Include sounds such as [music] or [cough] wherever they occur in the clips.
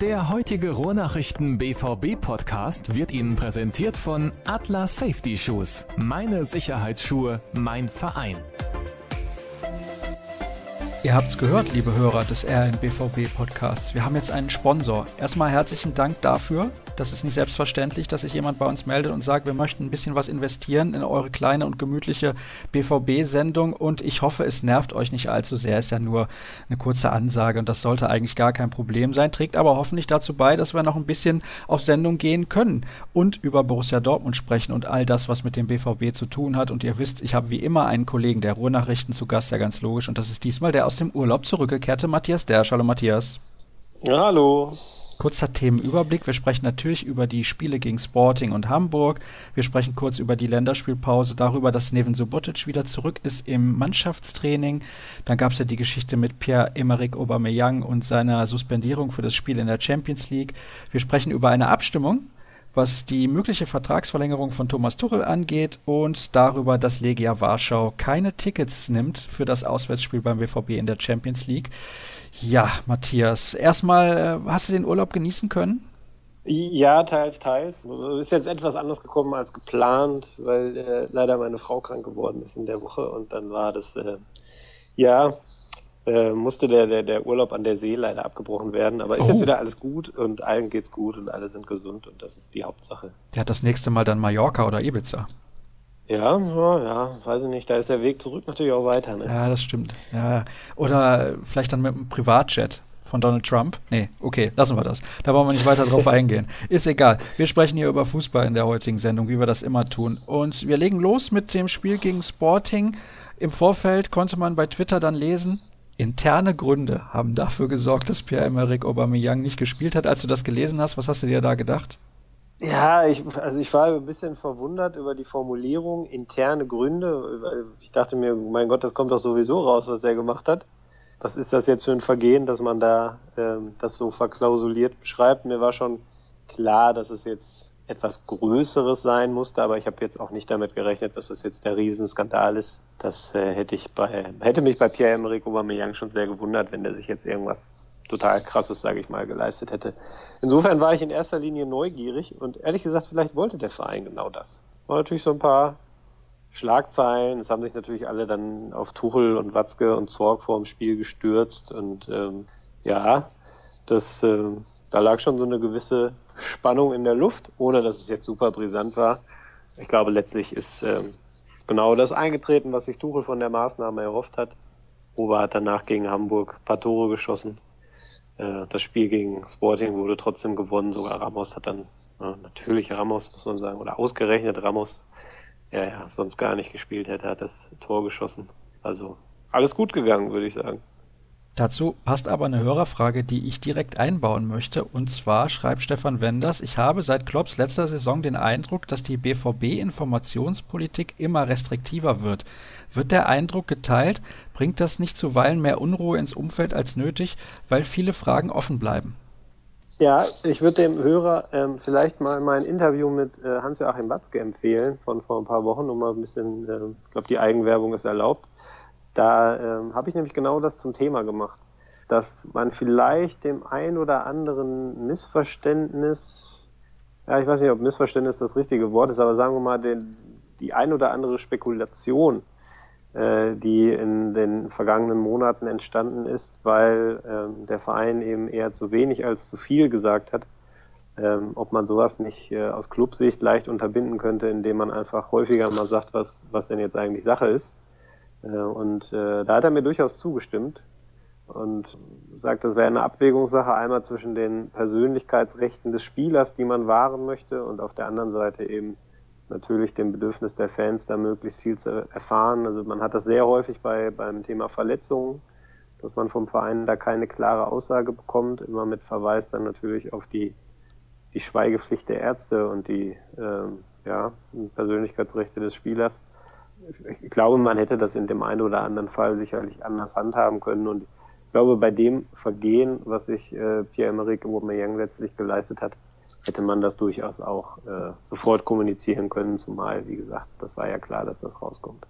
Der heutige Ruhrnachrichten BVB Podcast wird Ihnen präsentiert von Atlas Safety Shoes. Meine Sicherheitsschuhe, mein Verein. Ihr habt's gehört, liebe Hörer des RNBVB Podcasts. Wir haben jetzt einen Sponsor. Erstmal herzlichen Dank dafür. Das ist nicht selbstverständlich, dass sich jemand bei uns meldet und sagt, wir möchten ein bisschen was investieren in eure kleine und gemütliche BVB-Sendung und ich hoffe, es nervt euch nicht allzu sehr. Ist ja nur eine kurze Ansage und das sollte eigentlich gar kein Problem sein, trägt aber hoffentlich dazu bei, dass wir noch ein bisschen auf Sendung gehen können und über Borussia Dortmund sprechen und all das, was mit dem BVB zu tun hat. Und ihr wisst, ich habe wie immer einen Kollegen der Ruhrnachrichten zu Gast, ja ganz logisch, und das ist diesmal der aus dem Urlaub zurückgekehrte Matthias Dersch. Hallo Matthias. Ja, hallo. Kurzer Themenüberblick. Wir sprechen natürlich über die Spiele gegen Sporting und Hamburg. Wir sprechen kurz über die Länderspielpause, darüber, dass Neven Subotic wieder zurück ist im Mannschaftstraining. Dann gab es ja die Geschichte mit Pierre-Emerick Aubameyang und seiner Suspendierung für das Spiel in der Champions League. Wir sprechen über eine Abstimmung was die mögliche Vertragsverlängerung von Thomas Tuchel angeht und darüber, dass Legia Warschau keine Tickets nimmt für das Auswärtsspiel beim BVB in der Champions League. Ja, Matthias, erstmal, äh, hast du den Urlaub genießen können? Ja, teils, teils. Ist jetzt etwas anders gekommen als geplant, weil äh, leider meine Frau krank geworden ist in der Woche und dann war das, äh, ja, äh, musste der, der, der Urlaub an der See leider abgebrochen werden. Aber ist oh. jetzt wieder alles gut und allen geht's gut und alle sind gesund und das ist die Hauptsache. Der hat das nächste Mal dann Mallorca oder Ibiza. Ja, ja, ja, weiß ich nicht. Da ist der Weg zurück natürlich auch weiter. Ne? Ja, das stimmt. Ja. Oder vielleicht dann mit einem Privatjet von Donald Trump. Nee, okay, lassen wir das. Da wollen wir nicht weiter drauf [laughs] eingehen. Ist egal. Wir sprechen hier über Fußball in der heutigen Sendung, wie wir das immer tun. Und wir legen los mit dem Spiel gegen Sporting. Im Vorfeld konnte man bei Twitter dann lesen, interne Gründe haben dafür gesorgt, dass Pierre-Emerick Aubameyang nicht gespielt hat. Als du das gelesen hast, was hast du dir da gedacht? Ja, ich, also ich war ein bisschen verwundert über die Formulierung interne Gründe. Ich dachte mir, mein Gott, das kommt doch sowieso raus, was er gemacht hat. Was ist das jetzt für ein Vergehen, dass man da ähm, das so verklausuliert beschreibt? Mir war schon klar, dass es jetzt etwas Größeres sein musste, aber ich habe jetzt auch nicht damit gerechnet, dass das jetzt der Riesenskandal ist. Das äh, hätte ich bei hätte mich bei Pierre-Emerick Aubameyang schon sehr gewundert, wenn der sich jetzt irgendwas total krasses, sage ich mal, geleistet hätte. Insofern war ich in erster Linie neugierig und ehrlich gesagt, vielleicht wollte der Verein genau das. War natürlich so ein paar Schlagzeilen. Es haben sich natürlich alle dann auf Tuchel und Watzke und Zorg vor dem Spiel gestürzt und ähm, ja, das äh, da lag schon so eine gewisse Spannung in der Luft, ohne dass es jetzt super brisant war. Ich glaube, letztlich ist ähm, genau das eingetreten, was sich Tuchel von der Maßnahme erhofft hat. Ober hat danach gegen Hamburg ein paar Tore geschossen. Äh, das Spiel gegen Sporting wurde trotzdem gewonnen. Sogar Ramos hat dann, äh, natürlich Ramos, muss man sagen, oder ausgerechnet Ramos, ja, ja, sonst gar nicht gespielt hätte, hat das Tor geschossen. Also alles gut gegangen, würde ich sagen. Dazu passt aber eine Hörerfrage, die ich direkt einbauen möchte. Und zwar schreibt Stefan Wenders, ich habe seit Klopps letzter Saison den Eindruck, dass die BVB-Informationspolitik immer restriktiver wird. Wird der Eindruck geteilt? Bringt das nicht zuweilen mehr Unruhe ins Umfeld als nötig, weil viele Fragen offen bleiben? Ja, ich würde dem Hörer ähm, vielleicht mal mein Interview mit äh, Hans-Joachim Watzke empfehlen von vor ein paar Wochen, um mal ein bisschen, äh, ich glaube, die Eigenwerbung ist erlaubt. Da ähm, habe ich nämlich genau das zum Thema gemacht, dass man vielleicht dem ein oder anderen Missverständnis, ja, ich weiß nicht, ob Missverständnis das richtige Wort ist, aber sagen wir mal, den, die ein oder andere Spekulation, äh, die in den vergangenen Monaten entstanden ist, weil ähm, der Verein eben eher zu wenig als zu viel gesagt hat, ähm, ob man sowas nicht äh, aus Clubsicht leicht unterbinden könnte, indem man einfach häufiger mal sagt, was, was denn jetzt eigentlich Sache ist und äh, da hat er mir durchaus zugestimmt und sagt, das wäre eine Abwägungssache einmal zwischen den Persönlichkeitsrechten des Spielers, die man wahren möchte, und auf der anderen Seite eben natürlich dem Bedürfnis der Fans, da möglichst viel zu erfahren. Also man hat das sehr häufig bei beim Thema Verletzungen, dass man vom Verein da keine klare Aussage bekommt, immer mit Verweis dann natürlich auf die die Schweigepflicht der Ärzte und die ähm, ja, Persönlichkeitsrechte des Spielers ich glaube, man hätte das in dem einen oder anderen Fall sicherlich anders handhaben können. Und ich glaube, bei dem Vergehen, was sich äh, Pierre-Emerick Aubameyang letztlich geleistet hat, hätte man das durchaus auch äh, sofort kommunizieren können, zumal, wie gesagt, das war ja klar, dass das rauskommt.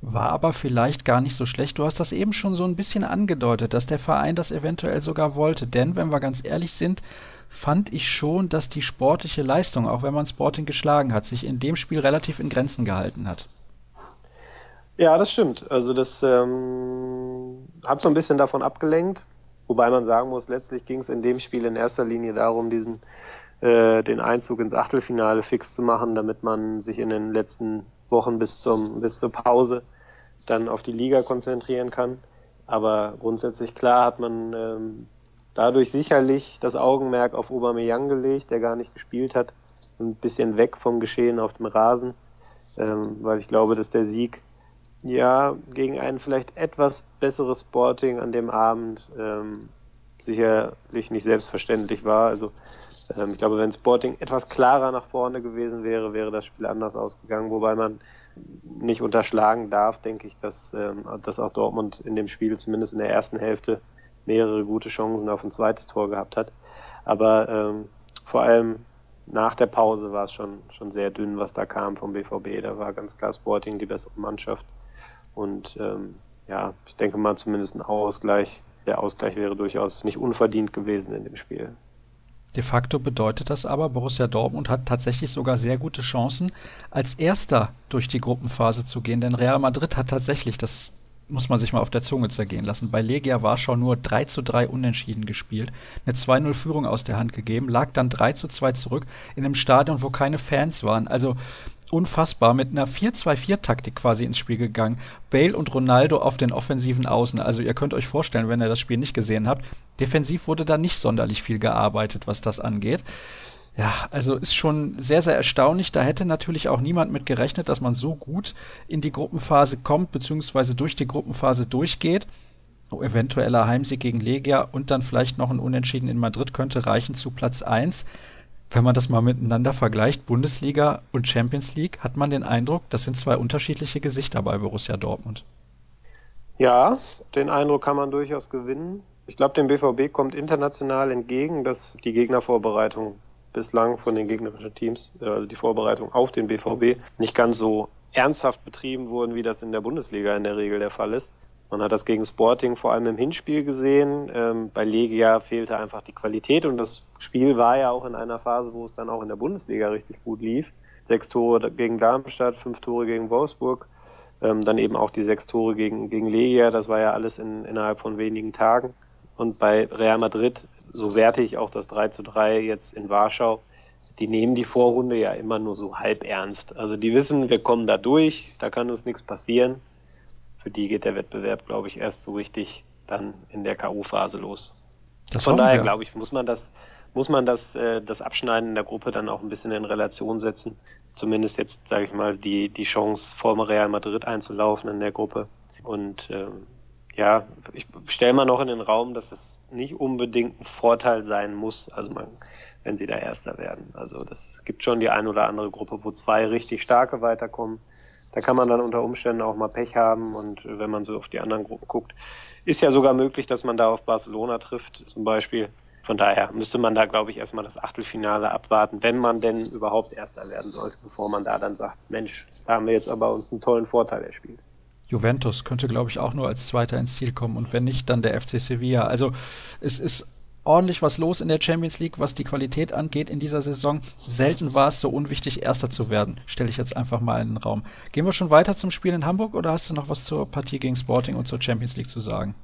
war aber vielleicht gar nicht so schlecht. Du hast das eben schon so ein bisschen angedeutet, dass der Verein das eventuell sogar wollte. Denn, wenn wir ganz ehrlich sind, fand ich schon, dass die sportliche Leistung, auch wenn man Sporting geschlagen hat, sich in dem Spiel relativ in Grenzen gehalten hat. Ja, das stimmt. Also das ähm, hat so ein bisschen davon abgelenkt. Wobei man sagen muss, letztlich ging es in dem Spiel in erster Linie darum, diesen äh, den Einzug ins Achtelfinale fix zu machen, damit man sich in den letzten Wochen bis zum bis zur Pause dann auf die Liga konzentrieren kann. Aber grundsätzlich klar hat man ähm, dadurch sicherlich das Augenmerk auf Aubameyang gelegt, der gar nicht gespielt hat, ein bisschen weg vom Geschehen auf dem Rasen, ähm, weil ich glaube, dass der Sieg ja gegen ein vielleicht etwas besseres Sporting an dem Abend ähm, sicherlich nicht selbstverständlich war. Also ähm, ich glaube, wenn Sporting etwas klarer nach vorne gewesen wäre, wäre das Spiel anders ausgegangen, wobei man nicht unterschlagen darf, denke ich, dass, ähm, dass auch Dortmund in dem Spiel zumindest in der ersten Hälfte mehrere gute Chancen auf ein zweites Tor gehabt hat. Aber ähm, vor allem nach der Pause war es schon, schon sehr dünn, was da kam vom BVB. Da war ganz klar Sporting die bessere Mannschaft. Und ähm, ja, ich denke mal zumindest ein Ausgleich. Der Ausgleich wäre durchaus nicht unverdient gewesen in dem Spiel. De facto bedeutet das aber, Borussia Dortmund hat tatsächlich sogar sehr gute Chancen, als Erster durch die Gruppenphase zu gehen, denn Real Madrid hat tatsächlich das muss man sich mal auf der Zunge zergehen lassen. Bei Legia Warschau nur 3 zu 3 unentschieden gespielt, eine 2-0-Führung aus der Hand gegeben, lag dann 3 zu 2 zurück in einem Stadion, wo keine Fans waren. Also unfassbar mit einer 4-2-4-Taktik quasi ins Spiel gegangen. Bale und Ronaldo auf den offensiven Außen. Also ihr könnt euch vorstellen, wenn ihr das Spiel nicht gesehen habt, defensiv wurde da nicht sonderlich viel gearbeitet, was das angeht. Ja, also ist schon sehr, sehr erstaunlich. Da hätte natürlich auch niemand mit gerechnet, dass man so gut in die Gruppenphase kommt, beziehungsweise durch die Gruppenphase durchgeht. Oh, eventueller Heimsieg gegen Legia und dann vielleicht noch ein Unentschieden in Madrid könnte reichen zu Platz 1. Wenn man das mal miteinander vergleicht, Bundesliga und Champions League, hat man den Eindruck, das sind zwei unterschiedliche Gesichter bei Borussia Dortmund. Ja, den Eindruck kann man durchaus gewinnen. Ich glaube, dem BVB kommt international entgegen, dass die Gegnervorbereitung bislang von den gegnerischen Teams, äh, also die Vorbereitung auf den BVB, nicht ganz so ernsthaft betrieben wurden, wie das in der Bundesliga in der Regel der Fall ist. Man hat das gegen Sporting vor allem im Hinspiel gesehen. Ähm, bei Legia fehlte einfach die Qualität und das Spiel war ja auch in einer Phase, wo es dann auch in der Bundesliga richtig gut lief. Sechs Tore gegen Darmstadt, fünf Tore gegen Wolfsburg, ähm, dann eben auch die sechs Tore gegen, gegen Legia. Das war ja alles in, innerhalb von wenigen Tagen. Und bei Real Madrid so werte ich auch das 3 zu 3 jetzt in Warschau. Die nehmen die Vorrunde ja immer nur so halb ernst. Also die wissen, wir kommen da durch, da kann uns nichts passieren. Für die geht der Wettbewerb, glaube ich, erst so richtig dann in der K.O.-Phase los. Das Von daher, glaube ich, muss man das, muss man das, äh, das Abschneiden in der Gruppe dann auch ein bisschen in Relation setzen. Zumindest jetzt, sage ich mal, die, die Chance, vor Real Madrid einzulaufen in der Gruppe. Und ähm, ja, ich stelle mal noch in den Raum, dass es nicht unbedingt ein Vorteil sein muss, also man, wenn sie da Erster werden. Also das gibt schon die ein oder andere Gruppe, wo zwei richtig starke weiterkommen. Da kann man dann unter Umständen auch mal Pech haben und wenn man so auf die anderen Gruppen guckt, ist ja sogar möglich, dass man da auf Barcelona trifft, zum Beispiel. Von daher müsste man da, glaube ich, erstmal das Achtelfinale abwarten, wenn man denn überhaupt Erster werden sollte, bevor man da dann sagt, Mensch, da haben wir jetzt aber uns einen tollen Vorteil erspielt. Juventus könnte, glaube ich, auch nur als Zweiter ins Ziel kommen und wenn nicht, dann der FC Sevilla. Also es ist ordentlich was los in der Champions League, was die Qualität angeht in dieser Saison. Selten war es so unwichtig, Erster zu werden, stelle ich jetzt einfach mal in den Raum. Gehen wir schon weiter zum Spiel in Hamburg oder hast du noch was zur Partie gegen Sporting und zur Champions League zu sagen?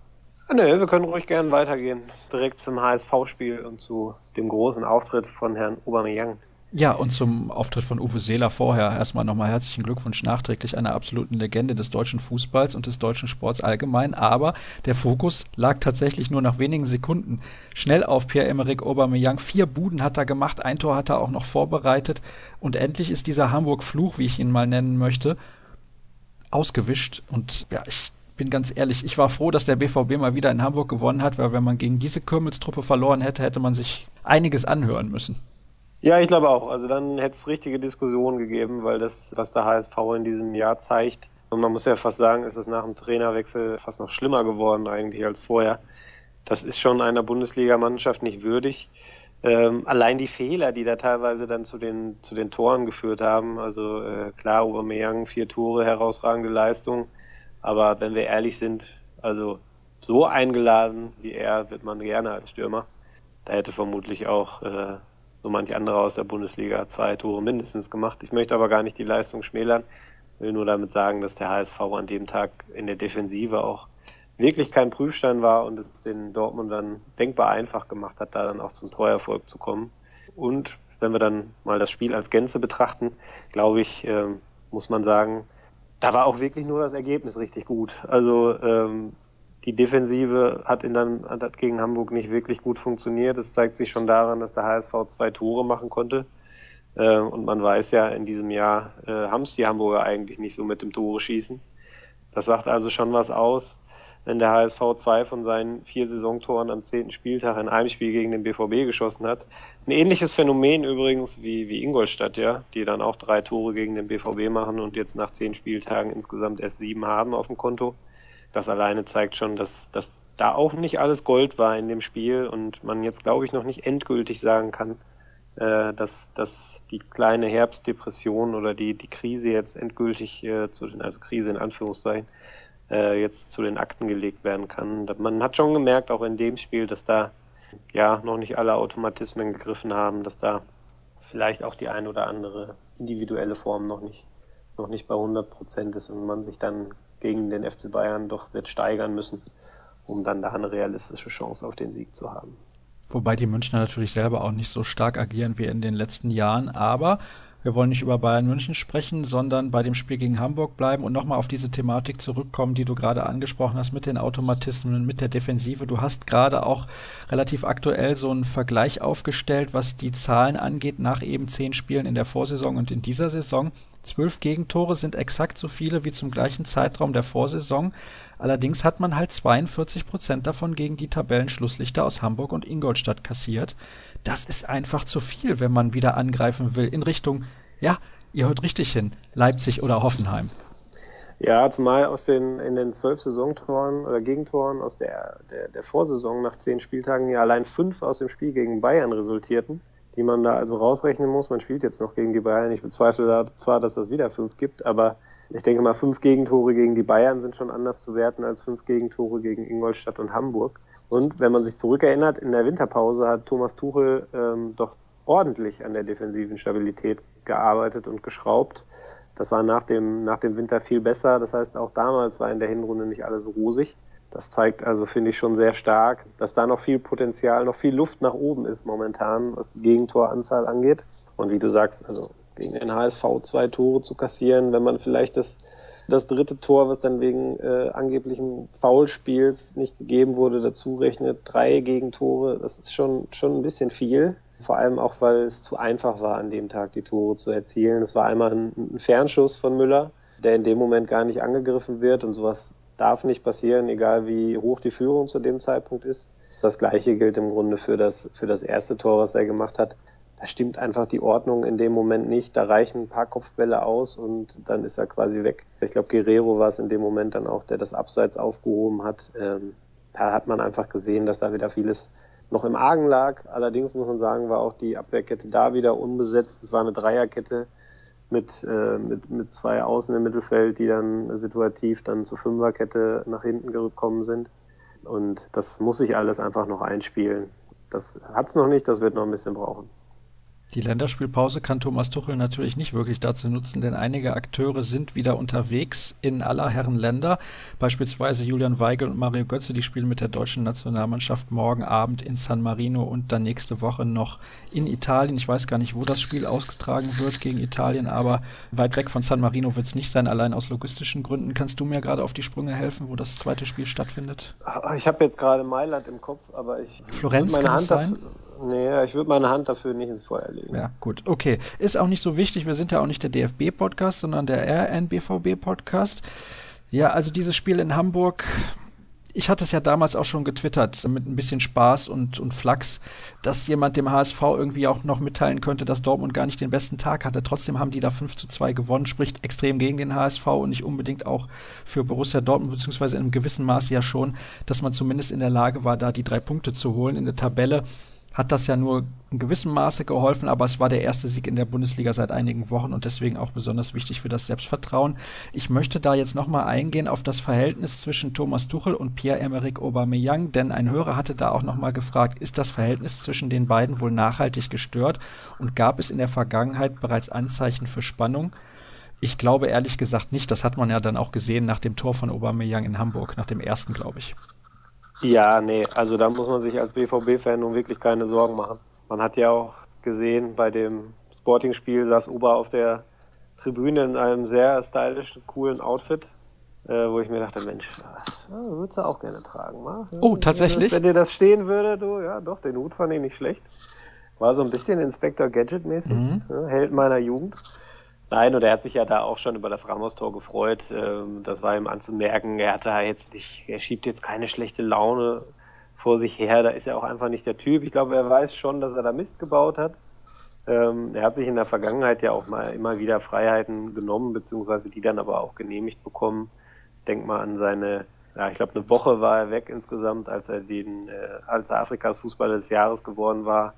Nö, wir können ruhig gerne weitergehen. Direkt zum HSV-Spiel und zu dem großen Auftritt von Herrn Aubameyang. Ja, und zum Auftritt von Uwe Seeler vorher erstmal nochmal herzlichen Glückwunsch nachträglich einer absoluten Legende des deutschen Fußballs und des deutschen Sports allgemein. Aber der Fokus lag tatsächlich nur nach wenigen Sekunden schnell auf Pierre-Emerick Aubameyang. Vier Buden hat er gemacht, ein Tor hat er auch noch vorbereitet. Und endlich ist dieser Hamburg-Fluch, wie ich ihn mal nennen möchte, ausgewischt. Und ja, ich bin ganz ehrlich, ich war froh, dass der BVB mal wieder in Hamburg gewonnen hat, weil wenn man gegen diese Kürmelstruppe verloren hätte, hätte man sich einiges anhören müssen. Ja, ich glaube auch. Also dann hätte es richtige Diskussionen gegeben, weil das, was der HSV in diesem Jahr zeigt, und man muss ja fast sagen, ist es nach dem Trainerwechsel fast noch schlimmer geworden eigentlich als vorher. Das ist schon einer Bundesligamannschaft nicht würdig. Ähm, allein die Fehler, die da teilweise dann zu den, zu den Toren geführt haben, also äh, klar, Aubameyang, vier Tore, herausragende Leistung. Aber wenn wir ehrlich sind, also so eingeladen wie er wird man gerne als Stürmer. Da hätte vermutlich auch äh, so manch anderer aus der Bundesliga zwei Tore mindestens gemacht. Ich möchte aber gar nicht die Leistung schmälern. Will nur damit sagen, dass der HSV an dem Tag in der Defensive auch wirklich kein Prüfstein war und es den Dortmund dann denkbar einfach gemacht hat, da dann auch zum Treuerfolg zu kommen. Und wenn wir dann mal das Spiel als Gänze betrachten, glaube ich, äh, muss man sagen, da war auch wirklich nur das Ergebnis richtig gut. Also ähm, die Defensive hat, in dann, hat gegen Hamburg nicht wirklich gut funktioniert. Das zeigt sich schon daran, dass der HSV zwei Tore machen konnte. Äh, und man weiß ja, in diesem Jahr äh, haben es die Hamburger eigentlich nicht so mit dem Tore schießen. Das sagt also schon was aus, wenn der HSV zwei von seinen vier Saisontoren am zehnten Spieltag in einem Spiel gegen den BVB geschossen hat. Ein ähnliches Phänomen übrigens wie, wie Ingolstadt, ja, die dann auch drei Tore gegen den BVB machen und jetzt nach zehn Spieltagen insgesamt erst sieben haben auf dem Konto. Das alleine zeigt schon, dass, dass da auch nicht alles Gold war in dem Spiel und man jetzt, glaube ich, noch nicht endgültig sagen kann, äh, dass, dass die kleine Herbstdepression oder die, die Krise jetzt endgültig äh, zu den, also Krise in Anführungszeichen, äh, jetzt zu den Akten gelegt werden kann. Man hat schon gemerkt, auch in dem Spiel, dass da ja noch nicht alle Automatismen gegriffen haben, dass da vielleicht auch die ein oder andere individuelle Form noch nicht, noch nicht bei 100 Prozent ist und man sich dann gegen den FC Bayern doch wird steigern müssen, um dann da eine realistische Chance auf den Sieg zu haben. Wobei die Münchner natürlich selber auch nicht so stark agieren wie in den letzten Jahren. Aber wir wollen nicht über Bayern München sprechen, sondern bei dem Spiel gegen Hamburg bleiben und nochmal auf diese Thematik zurückkommen, die du gerade angesprochen hast mit den Automatismen, mit der Defensive. Du hast gerade auch relativ aktuell so einen Vergleich aufgestellt, was die Zahlen angeht, nach eben zehn Spielen in der Vorsaison und in dieser Saison. Zwölf Gegentore sind exakt so viele wie zum gleichen Zeitraum der Vorsaison. Allerdings hat man halt 42 Prozent davon gegen die Tabellenschlusslichter aus Hamburg und Ingolstadt kassiert. Das ist einfach zu viel, wenn man wieder angreifen will in Richtung, ja, ihr hört richtig hin, Leipzig oder Hoffenheim. Ja, zumal aus den in den zwölf Saisontoren oder Gegentoren aus der, der, der Vorsaison nach zehn Spieltagen ja allein fünf aus dem Spiel gegen Bayern resultierten die man da also rausrechnen muss. Man spielt jetzt noch gegen die Bayern. Ich bezweifle da zwar, dass das wieder fünf gibt, aber ich denke mal, fünf Gegentore gegen die Bayern sind schon anders zu werten als fünf Gegentore gegen Ingolstadt und Hamburg. Und wenn man sich zurückerinnert, in der Winterpause hat Thomas Tuchel ähm, doch ordentlich an der defensiven Stabilität gearbeitet und geschraubt. Das war nach dem, nach dem Winter viel besser. Das heißt, auch damals war in der Hinrunde nicht alles rosig. Das zeigt also, finde ich, schon sehr stark, dass da noch viel Potenzial, noch viel Luft nach oben ist momentan, was die Gegentoranzahl angeht. Und wie du sagst, also gegen den HSV zwei Tore zu kassieren, wenn man vielleicht das, das dritte Tor, was dann wegen äh, angeblichen Foulspiels nicht gegeben wurde, dazu rechnet, drei Gegentore, das ist schon, schon ein bisschen viel. Vor allem auch, weil es zu einfach war, an dem Tag die Tore zu erzielen. Es war einmal ein, ein Fernschuss von Müller, der in dem Moment gar nicht angegriffen wird und sowas darf nicht passieren, egal wie hoch die Führung zu dem Zeitpunkt ist. Das gleiche gilt im Grunde für das, für das erste Tor, was er gemacht hat. Da stimmt einfach die Ordnung in dem Moment nicht. Da reichen ein paar Kopfbälle aus und dann ist er quasi weg. Ich glaube, Guerrero war es in dem Moment dann auch, der das Abseits aufgehoben hat. Ähm, da hat man einfach gesehen, dass da wieder vieles noch im Argen lag. Allerdings muss man sagen, war auch die Abwehrkette da wieder unbesetzt. Es war eine Dreierkette mit, äh, mit, mit zwei Außen im Mittelfeld, die dann situativ dann zur Fünferkette nach hinten gekommen sind. Und das muss sich alles einfach noch einspielen. Das hat es noch nicht, das wird noch ein bisschen brauchen. Die Länderspielpause kann Thomas Tuchel natürlich nicht wirklich dazu nutzen, denn einige Akteure sind wieder unterwegs in aller Herren Länder. Beispielsweise Julian Weigel und Mario Götze, die spielen mit der deutschen Nationalmannschaft morgen Abend in San Marino und dann nächste Woche noch in Italien. Ich weiß gar nicht, wo das Spiel ausgetragen wird gegen Italien, aber weit weg von San Marino wird es nicht sein, allein aus logistischen Gründen. Kannst du mir gerade auf die Sprünge helfen, wo das zweite Spiel stattfindet? Ich habe jetzt gerade Mailand im Kopf, aber ich. Florenz meine kann Hand sein? Nee, ich würde meine Hand dafür nicht ins Feuer legen. Ja, gut, okay. Ist auch nicht so wichtig. Wir sind ja auch nicht der DFB-Podcast, sondern der RNBVB-Podcast. Ja, also dieses Spiel in Hamburg, ich hatte es ja damals auch schon getwittert, mit ein bisschen Spaß und, und Flachs, dass jemand dem HSV irgendwie auch noch mitteilen könnte, dass Dortmund gar nicht den besten Tag hatte. Trotzdem haben die da 5 zu 2 gewonnen, spricht extrem gegen den HSV und nicht unbedingt auch für Borussia Dortmund, beziehungsweise in einem gewissen Maße ja schon, dass man zumindest in der Lage war, da die drei Punkte zu holen in der Tabelle hat das ja nur in gewissem Maße geholfen, aber es war der erste Sieg in der Bundesliga seit einigen Wochen und deswegen auch besonders wichtig für das Selbstvertrauen. Ich möchte da jetzt nochmal eingehen auf das Verhältnis zwischen Thomas Tuchel und Pierre-Emerick Aubameyang, denn ein Hörer hatte da auch nochmal gefragt, ist das Verhältnis zwischen den beiden wohl nachhaltig gestört und gab es in der Vergangenheit bereits Anzeichen für Spannung? Ich glaube ehrlich gesagt nicht. Das hat man ja dann auch gesehen nach dem Tor von Aubameyang in Hamburg, nach dem ersten, glaube ich. Ja, nee, also da muss man sich als BVB-Fan nun wirklich keine Sorgen machen. Man hat ja auch gesehen, bei dem Sporting-Spiel saß Uber auf der Tribüne in einem sehr stylischen, coolen Outfit, äh, wo ich mir dachte, Mensch, das äh, würdest du auch gerne tragen, mal. Oh, tatsächlich? Wenn dir das stehen würde, du, ja, doch, den Hut fand ich nicht schlecht. War so ein bisschen Inspector Gadget-mäßig, mhm. ne, Held meiner Jugend. Nein, und er hat sich ja da auch schon über das Ramos-Tor gefreut. Ähm, das war ihm anzumerken. Er hatte jetzt nicht, er schiebt jetzt keine schlechte Laune vor sich her. Da ist er auch einfach nicht der Typ. Ich glaube, er weiß schon, dass er da Mist gebaut hat. Ähm, er hat sich in der Vergangenheit ja auch mal immer wieder Freiheiten genommen, beziehungsweise die dann aber auch genehmigt bekommen. Ich denke mal an seine, ja, ich glaube, eine Woche war er weg insgesamt, als er den, äh, als er Afrikas Fußballer des Jahres geworden war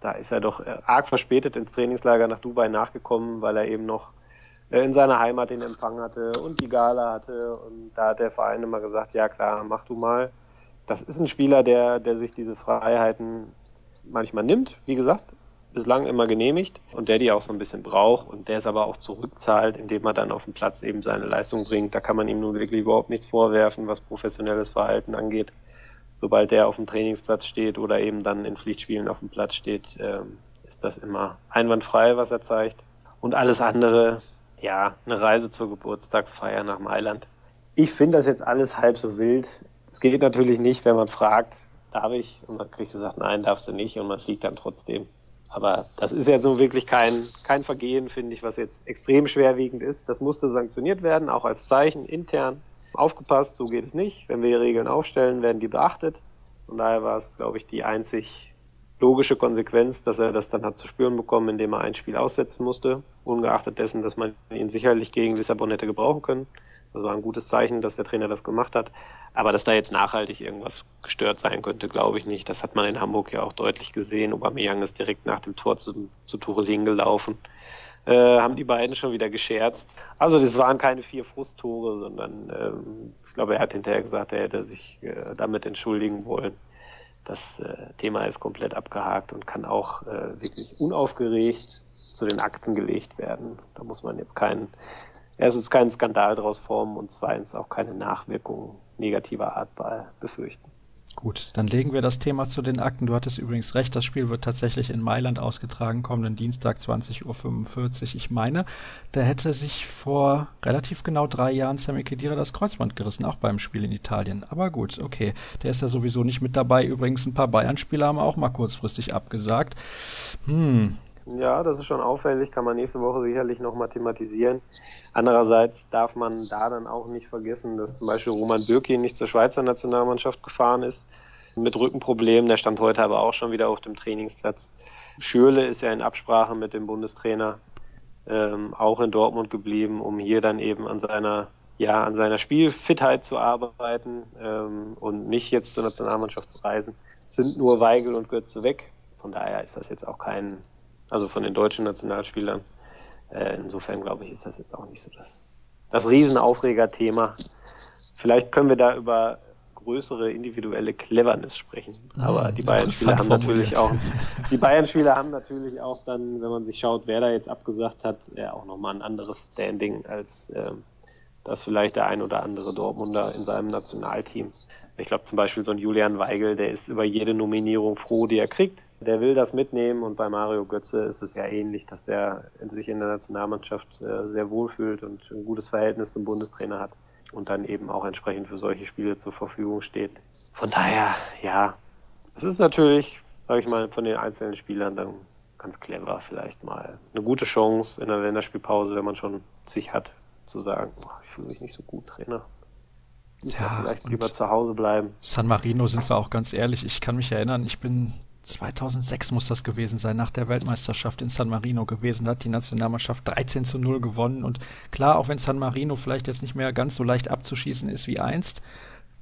da ist er doch äh, arg verspätet ins Trainingslager nach Dubai nachgekommen, weil er eben noch äh, in seiner Heimat den Empfang hatte und die Gala hatte. Und da hat der Verein immer gesagt, ja klar, mach du mal. Das ist ein Spieler, der, der sich diese Freiheiten manchmal nimmt, wie gesagt, bislang immer genehmigt und der die auch so ein bisschen braucht und der es aber auch zurückzahlt, indem er dann auf dem Platz eben seine Leistung bringt. Da kann man ihm nun wirklich überhaupt nichts vorwerfen, was professionelles Verhalten angeht sobald der auf dem Trainingsplatz steht oder eben dann in Pflichtspielen auf dem Platz steht, ähm, ist das immer einwandfrei, was er zeigt. Und alles andere, ja, eine Reise zur Geburtstagsfeier nach Mailand. Ich finde das jetzt alles halb so wild. Es geht natürlich nicht, wenn man fragt, darf ich? Und man kriegt gesagt, nein, darfst du nicht und man fliegt dann trotzdem. Aber das ist ja so wirklich kein, kein Vergehen, finde ich, was jetzt extrem schwerwiegend ist. Das musste sanktioniert werden, auch als Zeichen intern aufgepasst, so geht es nicht. Wenn wir Regeln aufstellen, werden die beachtet. Von daher war es, glaube ich, die einzig logische Konsequenz, dass er das dann hat zu spüren bekommen, indem er ein Spiel aussetzen musste, ungeachtet dessen, dass man ihn sicherlich gegen Lissabon hätte gebrauchen können. Das war ein gutes Zeichen, dass der Trainer das gemacht hat. Aber dass da jetzt nachhaltig irgendwas gestört sein könnte, glaube ich nicht. Das hat man in Hamburg ja auch deutlich gesehen. Aubameyang ist direkt nach dem Tor zu, zu Tuchel hingelaufen äh, haben die beiden schon wieder gescherzt. Also das waren keine vier Frusttore, sondern ähm, ich glaube, er hat hinterher gesagt, er hätte sich äh, damit entschuldigen wollen. Das äh, Thema ist komplett abgehakt und kann auch äh, wirklich unaufgeregt zu den Akten gelegt werden. Da muss man jetzt keinen, erstens keinen Skandal draus formen und zweitens auch keine Nachwirkungen negativer Art befürchten. Gut, dann legen wir das Thema zu den Akten. Du hattest übrigens recht, das Spiel wird tatsächlich in Mailand ausgetragen, kommenden Dienstag 20.45 Uhr. Ich meine, da hätte sich vor relativ genau drei Jahren Sammy Kedira das Kreuzband gerissen, auch beim Spiel in Italien. Aber gut, okay, der ist ja sowieso nicht mit dabei. Übrigens, ein paar Bayern-Spieler haben auch mal kurzfristig abgesagt. Hm, ja, das ist schon auffällig, kann man nächste Woche sicherlich noch mal thematisieren. Andererseits darf man da dann auch nicht vergessen, dass zum Beispiel Roman Bürki nicht zur Schweizer Nationalmannschaft gefahren ist mit Rückenproblemen. Der stand heute aber auch schon wieder auf dem Trainingsplatz. Schürle ist ja in Absprache mit dem Bundestrainer ähm, auch in Dortmund geblieben, um hier dann eben an seiner ja an seiner Spielfitheit zu arbeiten ähm, und nicht jetzt zur Nationalmannschaft zu reisen. Sind nur Weigel und Götze weg. Von daher ist das jetzt auch kein also von den deutschen Nationalspielern. Äh, insofern glaube ich, ist das jetzt auch nicht so das, das Riesenaufreger-Thema. Vielleicht können wir da über größere individuelle Cleverness sprechen. Aber die Bayern-Spieler haben natürlich auch, die Bayern-Spieler haben natürlich auch dann, wenn man sich schaut, wer da jetzt abgesagt hat, ja auch nochmal ein anderes Standing als ähm, das vielleicht der ein oder andere Dortmunder in seinem Nationalteam. Ich glaube zum Beispiel so ein Julian Weigel, der ist über jede Nominierung froh, die er kriegt der will das mitnehmen und bei Mario Götze ist es ja ähnlich, dass der sich in der Nationalmannschaft äh, sehr wohlfühlt und ein gutes Verhältnis zum Bundestrainer hat und dann eben auch entsprechend für solche Spiele zur Verfügung steht. Von daher, ja, es ist natürlich, sage ich mal, von den einzelnen Spielern dann ganz clever vielleicht mal eine gute Chance in der Länderspielpause, wenn man schon sich hat, zu sagen, oh, ich fühle mich nicht so gut, Trainer. Ich ja, vielleicht lieber zu Hause bleiben. San Marino sind wir auch ganz ehrlich. Ich kann mich erinnern, ich bin 2006 muss das gewesen sein, nach der Weltmeisterschaft in San Marino gewesen. Hat die Nationalmannschaft 13 zu 0 gewonnen. Und klar, auch wenn San Marino vielleicht jetzt nicht mehr ganz so leicht abzuschießen ist wie einst,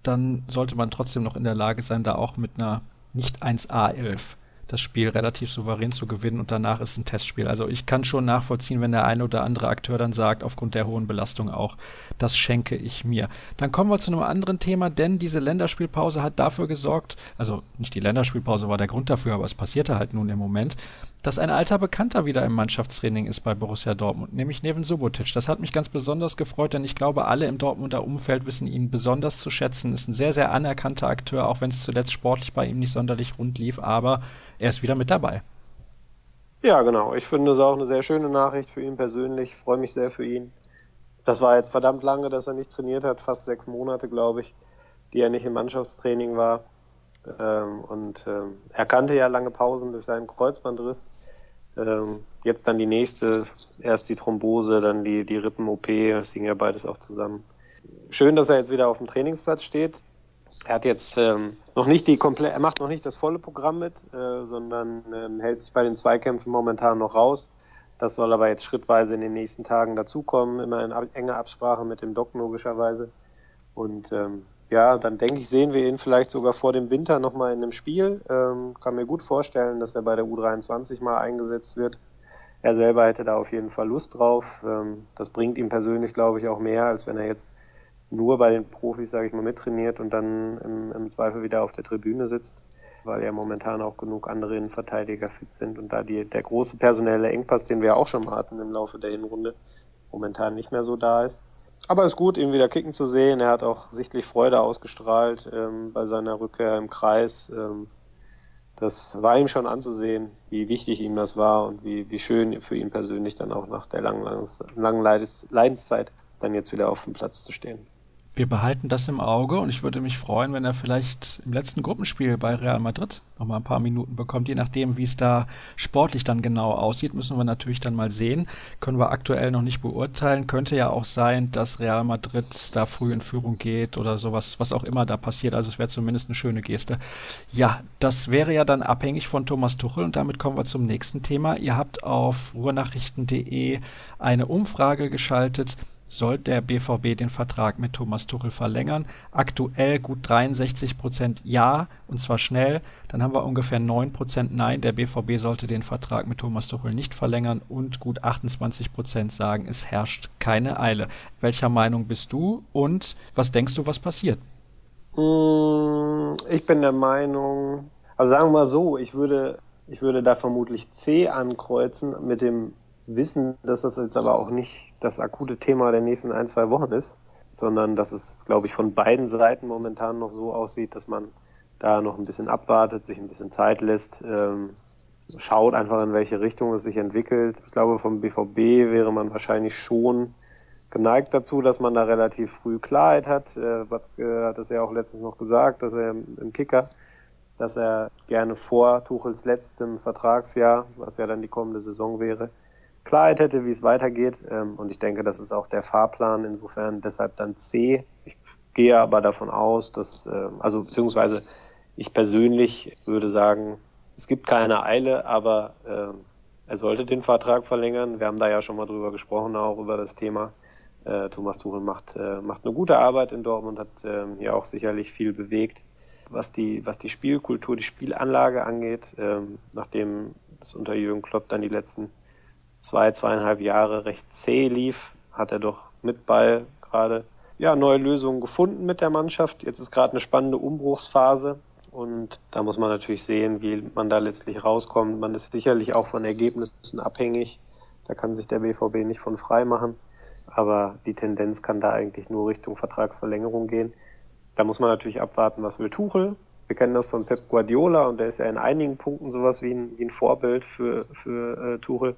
dann sollte man trotzdem noch in der Lage sein, da auch mit einer nicht 1A11 das Spiel relativ souverän zu gewinnen und danach ist ein Testspiel. Also ich kann schon nachvollziehen, wenn der eine oder andere Akteur dann sagt, aufgrund der hohen Belastung auch, das schenke ich mir. Dann kommen wir zu einem anderen Thema, denn diese Länderspielpause hat dafür gesorgt, also nicht die Länderspielpause war der Grund dafür, aber es passierte halt nun im Moment, dass ein alter Bekannter wieder im Mannschaftstraining ist bei Borussia Dortmund, nämlich Neven Subotic. Das hat mich ganz besonders gefreut, denn ich glaube, alle im Dortmunder Umfeld wissen ihn besonders zu schätzen. Ist ein sehr, sehr anerkannter Akteur, auch wenn es zuletzt sportlich bei ihm nicht sonderlich rund lief, aber er ist wieder mit dabei. Ja, genau. Ich finde es auch eine sehr schöne Nachricht für ihn persönlich. Ich freue mich sehr für ihn. Das war jetzt verdammt lange, dass er nicht trainiert hat, fast sechs Monate, glaube ich, die er nicht im Mannschaftstraining war. Ähm, und ähm, er kannte ja lange Pausen durch seinen Kreuzbandriss. Ähm, jetzt dann die nächste, erst die Thrombose, dann die, die Rippen-OP, das ging ja beides auch zusammen. Schön, dass er jetzt wieder auf dem Trainingsplatz steht. Er hat jetzt noch nicht die komplett, er macht noch nicht das volle Programm mit, äh, sondern ähm, hält sich bei den Zweikämpfen momentan noch raus. Das soll aber jetzt schrittweise in den nächsten Tagen dazukommen, immer in enger Absprache mit dem Doc logischerweise. Und ähm, ja, dann denke ich, sehen wir ihn vielleicht sogar vor dem Winter nochmal in einem Spiel. Ähm, kann mir gut vorstellen, dass er bei der U23 mal eingesetzt wird. Er selber hätte da auf jeden Fall Lust drauf. Ähm, das bringt ihm persönlich, glaube ich, auch mehr, als wenn er jetzt nur bei den Profis, sage ich mal, mittrainiert und dann im, im, Zweifel wieder auf der Tribüne sitzt, weil ja momentan auch genug andere Innenverteidiger fit sind und da die, der große personelle Engpass, den wir auch schon mal hatten im Laufe der Hinrunde, momentan nicht mehr so da ist. Aber es ist gut, ihn wieder kicken zu sehen. Er hat auch sichtlich Freude ausgestrahlt ähm, bei seiner Rückkehr im Kreis. Ähm, das war ihm schon anzusehen, wie wichtig ihm das war und wie, wie schön für ihn persönlich dann auch nach der langen, langen Leidenszeit dann jetzt wieder auf dem Platz zu stehen wir behalten das im Auge und ich würde mich freuen, wenn er vielleicht im letzten Gruppenspiel bei Real Madrid noch mal ein paar Minuten bekommt. Je nachdem, wie es da sportlich dann genau aussieht, müssen wir natürlich dann mal sehen. Können wir aktuell noch nicht beurteilen. Könnte ja auch sein, dass Real Madrid da früh in Führung geht oder sowas, was auch immer da passiert. Also es wäre zumindest eine schöne Geste. Ja, das wäre ja dann abhängig von Thomas Tuchel und damit kommen wir zum nächsten Thema. Ihr habt auf ruhrnachrichten.de eine Umfrage geschaltet soll der BVB den Vertrag mit Thomas Tuchel verlängern. Aktuell gut 63 Prozent Ja, und zwar schnell. Dann haben wir ungefähr 9 Prozent Nein, der BVB sollte den Vertrag mit Thomas Tuchel nicht verlängern. Und gut 28 Prozent sagen, es herrscht keine Eile. Welcher Meinung bist du und was denkst du, was passiert? Hm, ich bin der Meinung, also sagen wir mal so, ich würde, ich würde da vermutlich C ankreuzen mit dem Wissen, dass das jetzt aber auch nicht das akute Thema der nächsten ein, zwei Wochen ist, sondern dass es, glaube ich, von beiden Seiten momentan noch so aussieht, dass man da noch ein bisschen abwartet, sich ein bisschen Zeit lässt, ähm, schaut einfach in welche Richtung es sich entwickelt. Ich glaube, vom BVB wäre man wahrscheinlich schon geneigt dazu, dass man da relativ früh Klarheit hat. Äh, Batzke hat es ja auch letztens noch gesagt, dass er im Kicker, dass er gerne vor Tuchels letztem Vertragsjahr, was ja dann die kommende Saison wäre, Klarheit hätte, wie es weitergeht. Ähm, und ich denke, das ist auch der Fahrplan. Insofern deshalb dann C. Ich gehe aber davon aus, dass, äh, also beziehungsweise ich persönlich würde sagen, es gibt keine Eile, aber äh, er sollte den Vertrag verlängern. Wir haben da ja schon mal drüber gesprochen, auch über das Thema. Äh, Thomas Tuchel macht, äh, macht eine gute Arbeit in Dortmund, hat hier auch sicherlich viel bewegt, was die, was die Spielkultur, die Spielanlage angeht. Ähm, nachdem es unter Jürgen Klopp dann die letzten zwei, zweieinhalb Jahre recht zäh lief, hat er doch mit Ball gerade ja, neue Lösungen gefunden mit der Mannschaft. Jetzt ist gerade eine spannende Umbruchsphase und da muss man natürlich sehen, wie man da letztlich rauskommt. Man ist sicherlich auch von Ergebnissen abhängig. Da kann sich der BVB nicht von frei machen. Aber die Tendenz kann da eigentlich nur Richtung Vertragsverlängerung gehen. Da muss man natürlich abwarten, was will Tuchel. Wir kennen das von Pep Guardiola und der ist ja in einigen Punkten sowas wie ein, wie ein Vorbild für, für äh, Tuchel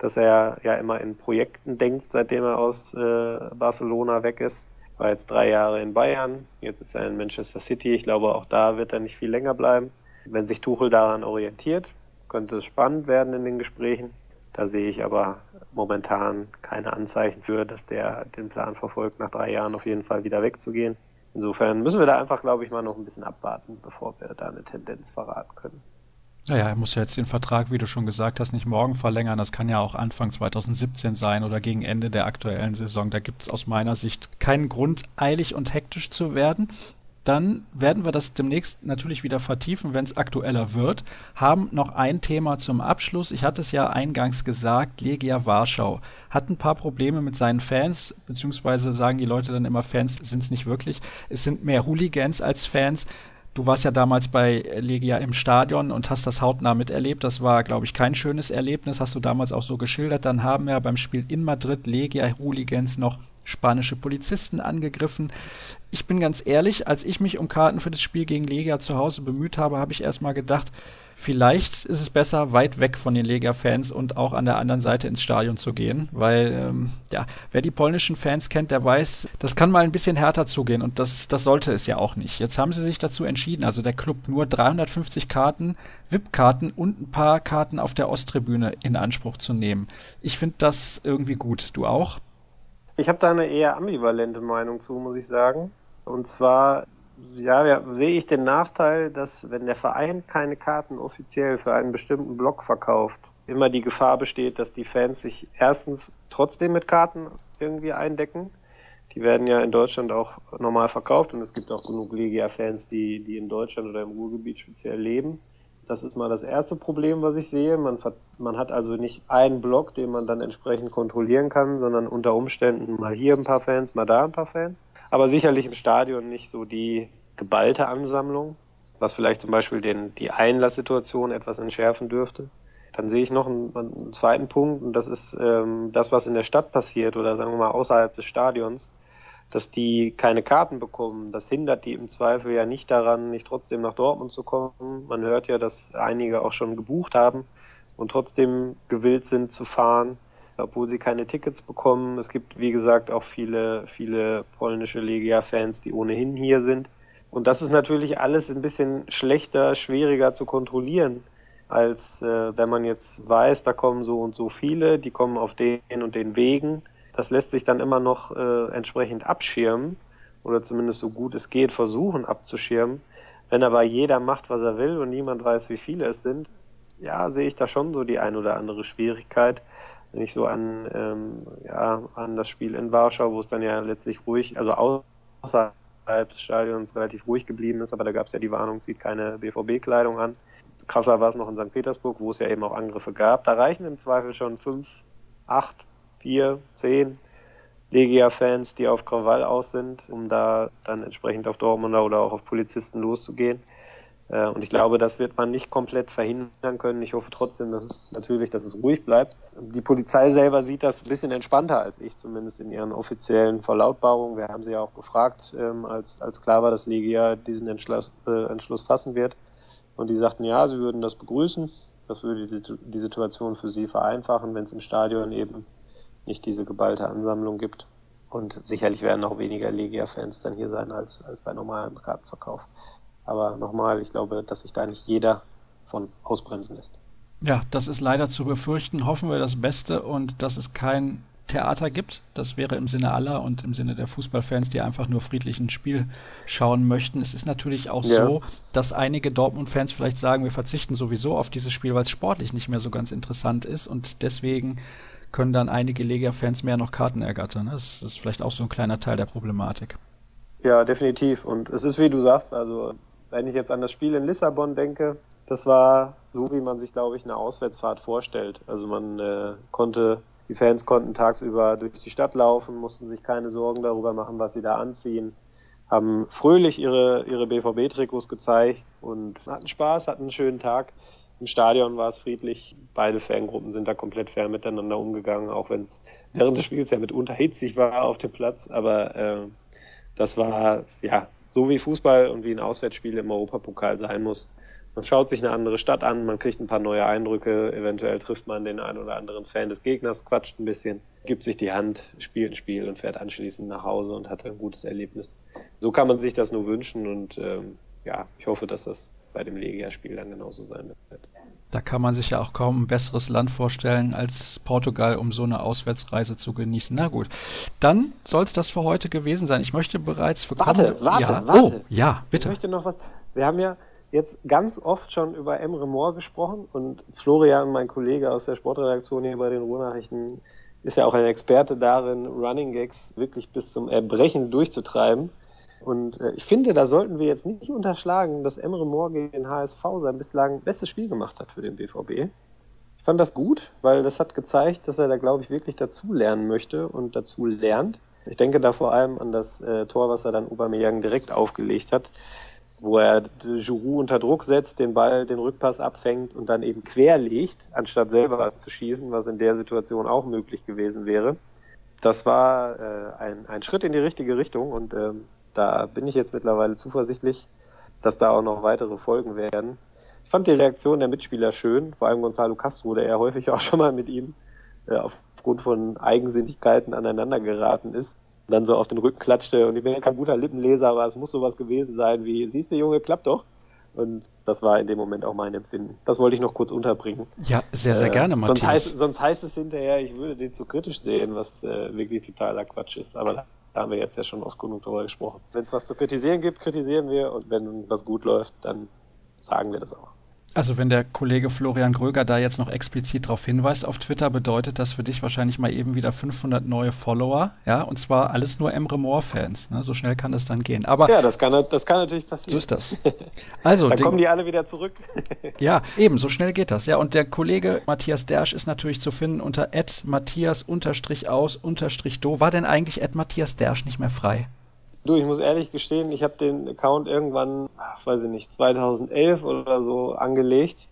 dass er ja immer in Projekten denkt, seitdem er aus äh, Barcelona weg ist. War jetzt drei Jahre in Bayern, jetzt ist er in Manchester City. Ich glaube, auch da wird er nicht viel länger bleiben. Wenn sich Tuchel daran orientiert, könnte es spannend werden in den Gesprächen. Da sehe ich aber momentan keine Anzeichen für, dass der den Plan verfolgt, nach drei Jahren auf jeden Fall wieder wegzugehen. Insofern müssen wir da einfach, glaube ich, mal noch ein bisschen abwarten, bevor wir da eine Tendenz verraten können. Naja, er muss ja jetzt den Vertrag, wie du schon gesagt hast, nicht morgen verlängern. Das kann ja auch Anfang 2017 sein oder gegen Ende der aktuellen Saison. Da gibt es aus meiner Sicht keinen Grund, eilig und hektisch zu werden. dann werden wir das demnächst natürlich wieder vertiefen, wenn es aktueller wird. Haben noch ein Thema zum Abschluss. Ich hatte es ja eingangs gesagt, Legia Warschau hat ein paar Probleme mit seinen Fans, beziehungsweise sagen die Leute dann immer, Fans sind es nicht wirklich. Es sind mehr Hooligans als Fans. Du warst ja damals bei Legia im Stadion und hast das hautnah miterlebt. Das war, glaube ich, kein schönes Erlebnis. Hast du damals auch so geschildert. Dann haben ja beim Spiel in Madrid Legia Hooligans noch spanische Polizisten angegriffen. Ich bin ganz ehrlich, als ich mich um Karten für das Spiel gegen Legia zu Hause bemüht habe, habe ich erstmal gedacht, vielleicht ist es besser, weit weg von den Lega-Fans und auch an der anderen Seite ins Stadion zu gehen, weil ähm, ja, wer die polnischen Fans kennt, der weiß, das kann mal ein bisschen härter zugehen und das, das sollte es ja auch nicht. Jetzt haben sie sich dazu entschieden, also der Club nur 350 Karten, VIP-Karten und ein paar Karten auf der Osttribüne in Anspruch zu nehmen. Ich finde das irgendwie gut. Du auch? Ich habe da eine eher ambivalente Meinung zu, muss ich sagen. Und zwar, ja, ja, sehe ich den Nachteil, dass wenn der Verein keine Karten offiziell für einen bestimmten Block verkauft, immer die Gefahr besteht, dass die Fans sich erstens trotzdem mit Karten irgendwie eindecken. Die werden ja in Deutschland auch normal verkauft und es gibt auch genug Legia-Fans, die, die in Deutschland oder im Ruhrgebiet speziell leben. Das ist mal das erste Problem, was ich sehe. Man, man, hat also nicht einen Block, den man dann entsprechend kontrollieren kann, sondern unter Umständen mal hier ein paar Fans, mal da ein paar Fans. Aber sicherlich im Stadion nicht so die geballte Ansammlung, was vielleicht zum Beispiel den, die Einlasssituation etwas entschärfen dürfte. Dann sehe ich noch einen, einen zweiten Punkt und das ist ähm, das, was in der Stadt passiert oder sagen wir mal außerhalb des Stadions dass die keine Karten bekommen. Das hindert die im Zweifel ja nicht daran, nicht trotzdem nach Dortmund zu kommen. Man hört ja, dass einige auch schon gebucht haben und trotzdem gewillt sind zu fahren, obwohl sie keine Tickets bekommen. Es gibt, wie gesagt, auch viele, viele polnische Legia-Fans, die ohnehin hier sind. Und das ist natürlich alles ein bisschen schlechter, schwieriger zu kontrollieren, als äh, wenn man jetzt weiß, da kommen so und so viele, die kommen auf den und den Wegen das lässt sich dann immer noch äh, entsprechend abschirmen oder zumindest so gut es geht versuchen abzuschirmen. Wenn aber jeder macht, was er will und niemand weiß, wie viele es sind, ja, sehe ich da schon so die ein oder andere Schwierigkeit. Wenn ich so an, ähm, ja, an das Spiel in Warschau, wo es dann ja letztlich ruhig, also außerhalb des Stadions relativ ruhig geblieben ist, aber da gab es ja die Warnung, zieht keine BVB-Kleidung an. Krasser war es noch in St. Petersburg, wo es ja eben auch Angriffe gab. Da reichen im Zweifel schon fünf, acht vier, zehn Legia-Fans, die auf Krawall aus sind, um da dann entsprechend auf Dortmunder oder auch auf Polizisten loszugehen. Äh, und ich glaube, das wird man nicht komplett verhindern können. Ich hoffe trotzdem, dass es natürlich, dass es ruhig bleibt. Die Polizei selber sieht das ein bisschen entspannter als ich, zumindest in ihren offiziellen Verlautbarungen. Wir haben sie ja auch gefragt, ähm, als, als klar war, dass Legia diesen Entschluss, äh, Entschluss fassen wird. Und die sagten, ja, sie würden das begrüßen. Das würde die, die Situation für sie vereinfachen, wenn es im Stadion eben nicht diese geballte Ansammlung gibt. Und sicherlich werden auch weniger Legia-Fans dann hier sein als, als bei normalem Kartenverkauf. Aber nochmal, ich glaube, dass sich da nicht jeder von ausbremsen lässt. Ja, das ist leider zu befürchten. Hoffen wir das Beste und dass es kein Theater gibt. Das wäre im Sinne aller und im Sinne der Fußballfans, die einfach nur friedlich ein Spiel schauen möchten. Es ist natürlich auch ja. so, dass einige Dortmund-Fans vielleicht sagen, wir verzichten sowieso auf dieses Spiel, weil es sportlich nicht mehr so ganz interessant ist und deswegen können dann einige Lega-Fans mehr noch Karten ergattern. Das ist vielleicht auch so ein kleiner Teil der Problematik. Ja, definitiv. Und es ist wie du sagst, also wenn ich jetzt an das Spiel in Lissabon denke, das war so, wie man sich, glaube ich, eine Auswärtsfahrt vorstellt. Also man äh, konnte, die Fans konnten tagsüber durch die Stadt laufen, mussten sich keine Sorgen darüber machen, was sie da anziehen, haben fröhlich ihre, ihre BVB-Trikots gezeigt und hatten Spaß, hatten einen schönen Tag. Im Stadion war es friedlich. Beide Fangruppen sind da komplett fair miteinander umgegangen, auch wenn es während des Spiels ja mitunter hitzig war auf dem Platz. Aber äh, das war ja so wie Fußball und wie ein Auswärtsspiel im Europapokal sein muss. Man schaut sich eine andere Stadt an, man kriegt ein paar neue Eindrücke, eventuell trifft man den einen oder anderen Fan des Gegners, quatscht ein bisschen, gibt sich die Hand, spielt ein Spiel und fährt anschließend nach Hause und hat ein gutes Erlebnis. So kann man sich das nur wünschen und ähm, ja, ich hoffe, dass das bei dem Legia-Spiel dann genauso sein wird. Da kann man sich ja auch kaum ein besseres Land vorstellen als Portugal, um so eine Auswärtsreise zu genießen. Na gut, dann soll es das für heute gewesen sein. Ich möchte bereits für Warte, kommende... warte, ja. warte. Oh, ja, bitte. Ich möchte noch was. Wir haben ja jetzt ganz oft schon über Emre Moore gesprochen und Florian, mein Kollege aus der Sportredaktion hier bei den Ruhrnachrichten, ist ja auch ein Experte darin, Running Gags wirklich bis zum Erbrechen durchzutreiben. Und äh, ich finde, da sollten wir jetzt nicht unterschlagen, dass Emre Moore gegen HSV sein bislang bestes Spiel gemacht hat für den BVB. Ich fand das gut, weil das hat gezeigt, dass er da, glaube ich, wirklich dazu lernen möchte und dazu lernt. Ich denke da vor allem an das äh, Tor, was er dann Aubameyang direkt aufgelegt hat, wo er Giroud unter Druck setzt, den Ball, den Rückpass abfängt und dann eben querlegt, anstatt selber zu schießen, was in der Situation auch möglich gewesen wäre. Das war äh, ein, ein Schritt in die richtige Richtung und ähm, da bin ich jetzt mittlerweile zuversichtlich, dass da auch noch weitere Folgen werden. Ich fand die Reaktion der Mitspieler schön, vor allem Gonzalo Castro, der ja häufig auch [laughs] schon mal mit ihm äh, aufgrund von Eigensinnigkeiten aneinander geraten ist. dann so auf den Rücken klatschte und ich bin ja kein guter Lippenleser, aber es muss sowas gewesen sein wie, siehst du Junge, klappt doch. Und das war in dem Moment auch mein Empfinden. Das wollte ich noch kurz unterbringen. Ja, sehr, sehr äh, gerne, Matthias. Sonst heißt, sonst heißt es hinterher, ich würde den zu kritisch sehen, was äh, wirklich totaler Quatsch ist. Aber da haben wir jetzt ja schon oft genug darüber gesprochen. Wenn es was zu kritisieren gibt, kritisieren wir und wenn was gut läuft, dann sagen wir das auch. Also wenn der Kollege Florian Gröger da jetzt noch explizit darauf hinweist auf Twitter, bedeutet das für dich wahrscheinlich mal eben wieder 500 neue Follower, ja, und zwar alles nur Emre Moore-Fans. Ne? So schnell kann das dann gehen. Aber ja, das kann, das kann natürlich passieren. So ist das. [laughs] Also dann kommen die alle wieder zurück. [laughs] ja, eben, so schnell geht das. Ja, und der Kollege Matthias Dersch ist natürlich zu finden unter matthias-aus-do. War denn eigentlich Matthias Dersch nicht mehr frei? Du, ich muss ehrlich gestehen, ich habe den Account irgendwann, ach, weiß ich nicht, 2011 oder so angelegt.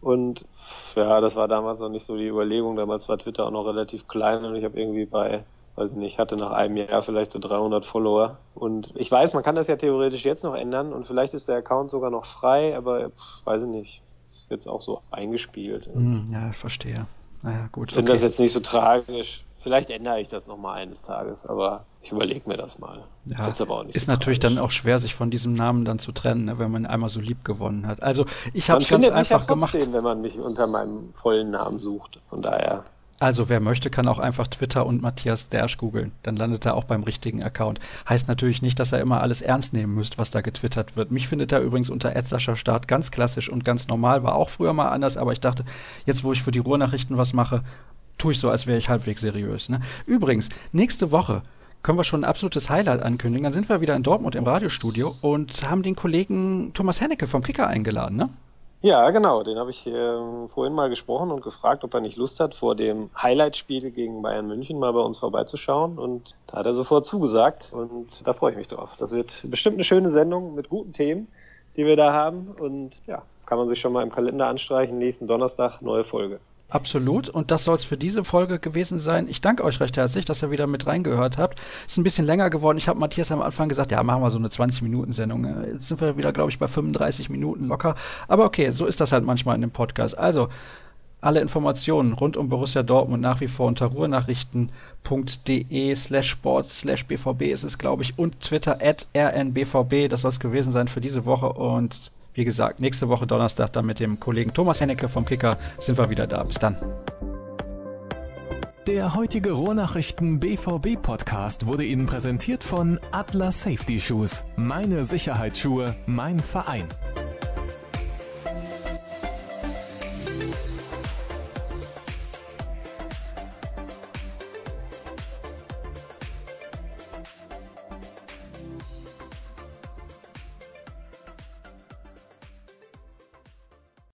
Und ja, das war damals noch nicht so die Überlegung. Damals war Twitter auch noch relativ klein und ich habe irgendwie bei, weiß ich nicht, hatte nach einem Jahr vielleicht so 300 Follower. Und ich weiß, man kann das ja theoretisch jetzt noch ändern und vielleicht ist der Account sogar noch frei, aber weiß ich nicht, ist jetzt auch so eingespielt. Hm, ja, verstehe. Naja, gut. Ich finde okay. das jetzt nicht so tragisch. Vielleicht ändere ich das nochmal eines Tages, aber ich überlege mir das mal. Ja, ist auch nicht ist so natürlich dann auch schwer, sich von diesem Namen dann zu trennen, ne, wenn man einmal so lieb gewonnen hat. Also ich habe es ganz einfach ja gemacht. wenn man mich unter meinem vollen Namen sucht. Von daher. Also wer möchte, kann auch einfach Twitter und Matthias Dersch googeln. Dann landet er auch beim richtigen Account. Heißt natürlich nicht, dass er immer alles ernst nehmen müsst, was da getwittert wird. Mich findet er übrigens unter Sascha Start ganz klassisch und ganz normal. War auch früher mal anders, aber ich dachte, jetzt wo ich für die Ruhrnachrichten was mache, tue ich so, als wäre ich halbwegs seriös. Ne? Übrigens, nächste Woche können wir schon ein absolutes Highlight ankündigen. Dann sind wir wieder in Dortmund im Radiostudio und haben den Kollegen Thomas Hennecke vom Kicker eingeladen, ne? Ja, genau. Den habe ich äh, vorhin mal gesprochen und gefragt, ob er nicht Lust hat, vor dem Highlight-Spiel gegen Bayern München mal bei uns vorbeizuschauen. Und da hat er sofort zugesagt und da freue ich mich drauf. Das wird bestimmt eine schöne Sendung mit guten Themen, die wir da haben. Und ja, kann man sich schon mal im Kalender anstreichen. Nächsten Donnerstag neue Folge. Absolut. Und das soll es für diese Folge gewesen sein. Ich danke euch recht herzlich, dass ihr wieder mit reingehört habt. Ist ein bisschen länger geworden. Ich habe Matthias am Anfang gesagt, ja, machen wir so eine 20-Minuten-Sendung. Jetzt sind wir wieder, glaube ich, bei 35 Minuten locker. Aber okay, so ist das halt manchmal in dem Podcast. Also, alle Informationen rund um Borussia Dortmund nach wie vor unter ruhrnachrichten.de slash sports slash bvb ist es, glaube ich, und Twitter at rnbvb. Das soll es gewesen sein für diese Woche und wie gesagt, nächste Woche Donnerstag dann mit dem Kollegen Thomas Hennecke vom Kicker sind wir wieder da. Bis dann. Der heutige Rohrnachrichten BVB Podcast wurde Ihnen präsentiert von Atlas Safety Shoes. Meine Sicherheitsschuhe, mein Verein.